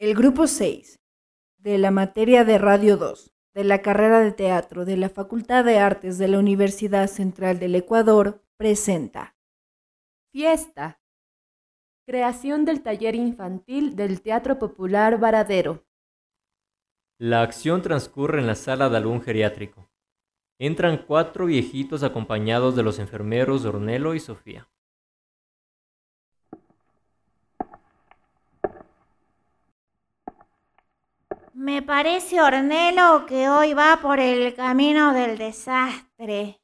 El grupo 6 de la materia de Radio 2 de la carrera de teatro de la Facultad de Artes de la Universidad Central del Ecuador presenta Fiesta. Creación del taller infantil del Teatro Popular Varadero. La acción transcurre en la sala de algún geriátrico. Entran cuatro viejitos acompañados de los enfermeros Ornelo y Sofía. Me parece, Ornelo, que hoy va por el camino del desastre.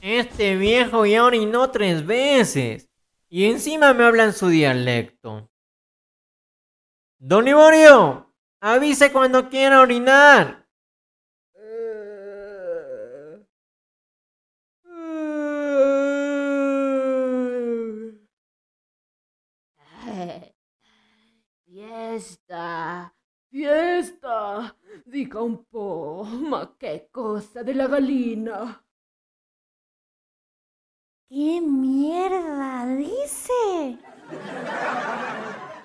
Este viejo ya orinó tres veces. Y encima me habla en su dialecto. Don Liborio, avise cuando quiera orinar. Fiesta, fiesta. Diga un po', ma che cosa de la gallina. ¿Qué mierda dice?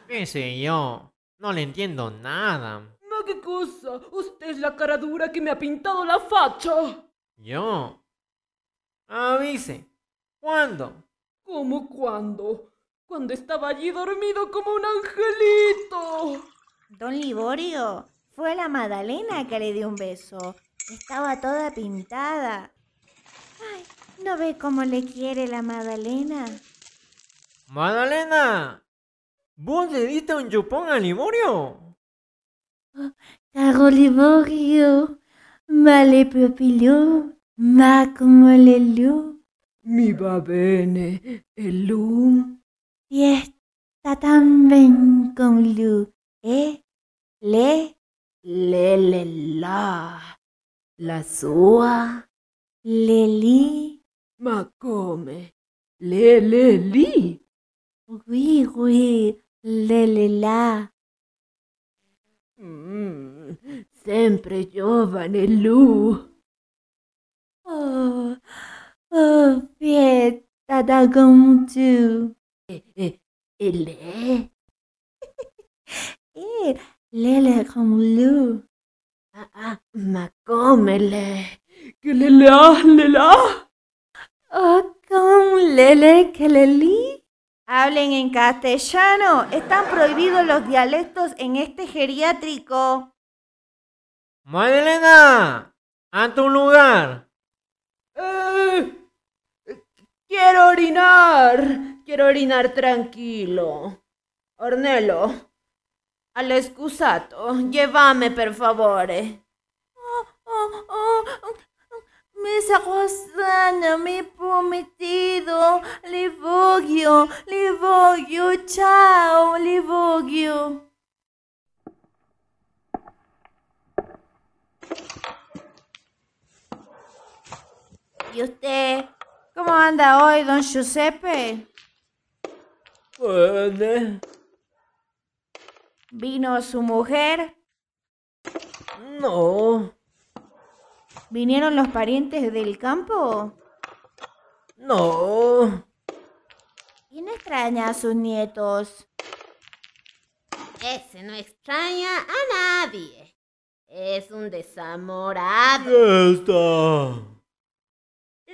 ¿Qué sé yo? No le entiendo nada. Ma che cosa? Usted es la cara dura que me ha pintado la facha. ¿Yo? Avise. ¿Cuándo? ¿Cómo cuándo? Cuando estaba allí dormido como un angelito. Don Liborio, fue la Madalena que le dio un beso. Estaba toda pintada. Ay, ¿no ve cómo le quiere la Madalena? Madalena, ¿vos le diste un chupón a Liborio? Caro Liborio, ma le propilò, ma come le lu. Mi va bene, e lui? Fiesta también con lu, eh? Le, Le le la. La sua. le li, Ma come? Le le lì. oui, oui, le le la. Mm, sempre giovane lui. Oh, oh, fiesta da con tu. E, e, e lei? Eh, lele con lu. Ah, ah, ma come lei? Che le la, le la? Oh, con lele que le li. Hablen en castellano. Están prohibidos los dialectos en este geriátrico. Madalena, a tu lugar. Eh, quiero orinar. Quiero orinar tranquilo. Ornelo, al excusato, llévame per favore. Oh, oh, oh, me sacosana, mi prometido. Livoglio, Livoglio, ciao, Livoglio. ¿Y usted? ¿Cómo anda hoy, don Giuseppe? Bueno, ¿Vino su mujer? no, ¿Vinieron los parientes del campo? no. ¿Quién extraña a sus nietos? Ese no extraña a nadie. Es un desamorado. Fiesta.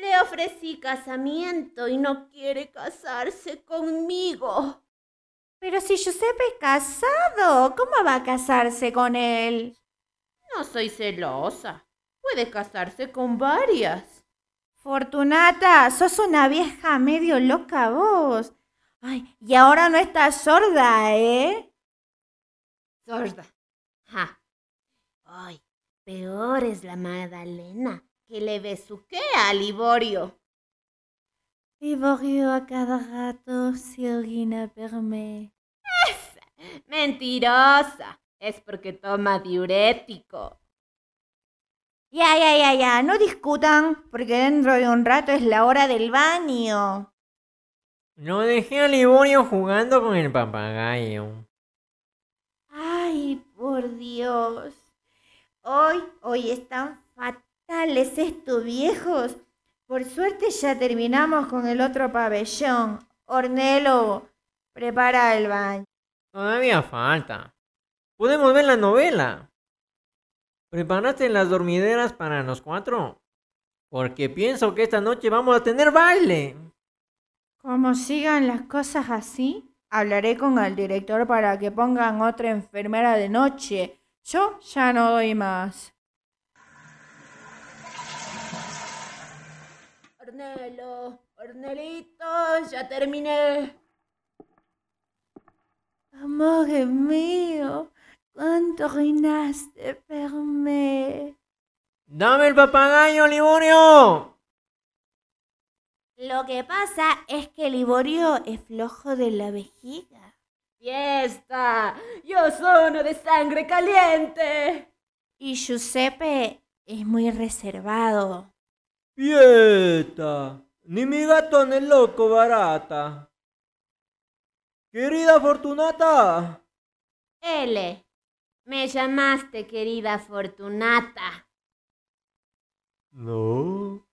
Le ofrecí casamiento y no quiere casarse conmigo. Pero si Giuseppe es casado, ¿cómo va a casarse con él? No soy celosa. Puede casarse con varias. Fortunata, sos una vieja medio loca vos. Ay, y ahora no estás sorda, ¿eh? Sorda. Ja. Ay, peor es la Magdalena, que le besuquea a Liborio. Liborio a cada rato se orina per me. Mentirosa. Es porque toma diurético. Ya, ya, ya, ya, no discutan, porque dentro de un rato es la hora del baño. No dejé a Liborio jugando con el papagayo. Ay, por Dios. Hoy, hoy están fatales estos viejos. Por suerte ya terminamos con el otro pabellón. Ornelo, prepara el baño. Todavía falta. Podemos ver la novela. ¿Preparaste las dormideras para los cuatro? Porque pienso que esta noche vamos a tener baile. Como sigan las cosas así, hablaré con el director para que pongan otra enfermera de noche. Yo ya no doy más. Ornelo, Ornelito, ya terminé. Amor mío, cuánto reinaste por mí. ¡Dame el papagayo, Liborio! Lo que pasa es que Liborio es flojo de la vejiga. Fiesta, yo sono de sangre caliente. Y Giuseppe es muy reservado. Fiesta, ni mi gato ni loco barata. Querida Fortunata. L. Me llamaste, querida Fortunata. No.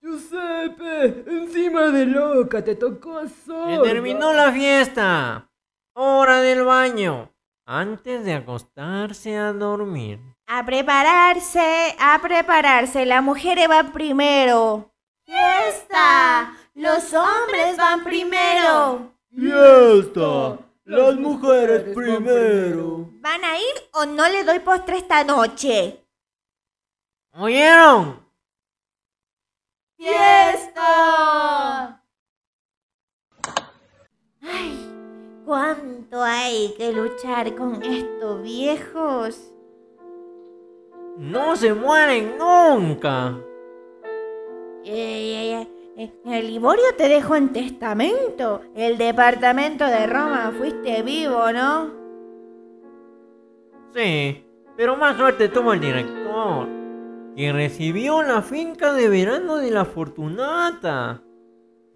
Giuseppe, encima de loca te tocó ¡Se solo. terminó la fiesta! ¡Hora del baño! Antes de acostarse a dormir. A prepararse, a prepararse. Las mujeres van primero. ¡Fiesta! Los hombres van primero. Fiesta, las mujeres primero. ¿Van a ir o no le doy postre esta noche? ¿Oyeron? ¡Fiesta! Ay, cuánto hay que luchar con estos viejos. No se mueren nunca. Eh, eh, eh, el Liborio te dejó en testamento. El departamento de Roma fuiste vivo, ¿no? Sí, pero más suerte tuvo el director, que recibió la finca de verano de la Fortunata.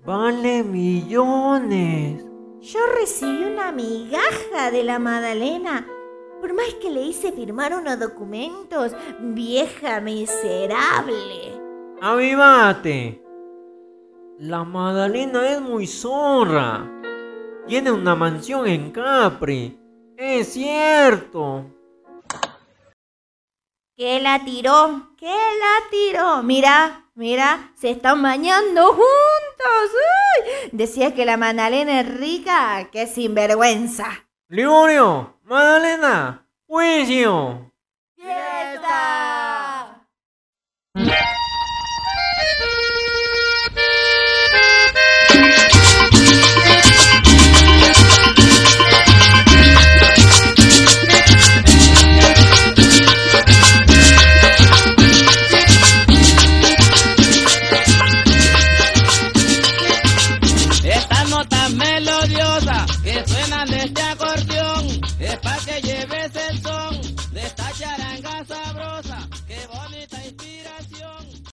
Vale millones. Yo recibí una migaja de la Madalena. Por más que le hice firmar unos documentos, vieja miserable. ¡Avivate! La Madalena es muy zorra. Tiene una mansión en Capri. Es cierto. ¿Qué la tiró? ¿Qué la tiró? Mira, mira, se están bañando juntos. ¡Uy! Decía que la Madalena es rica, qué sinvergüenza. Liborio, Madalena, juicio.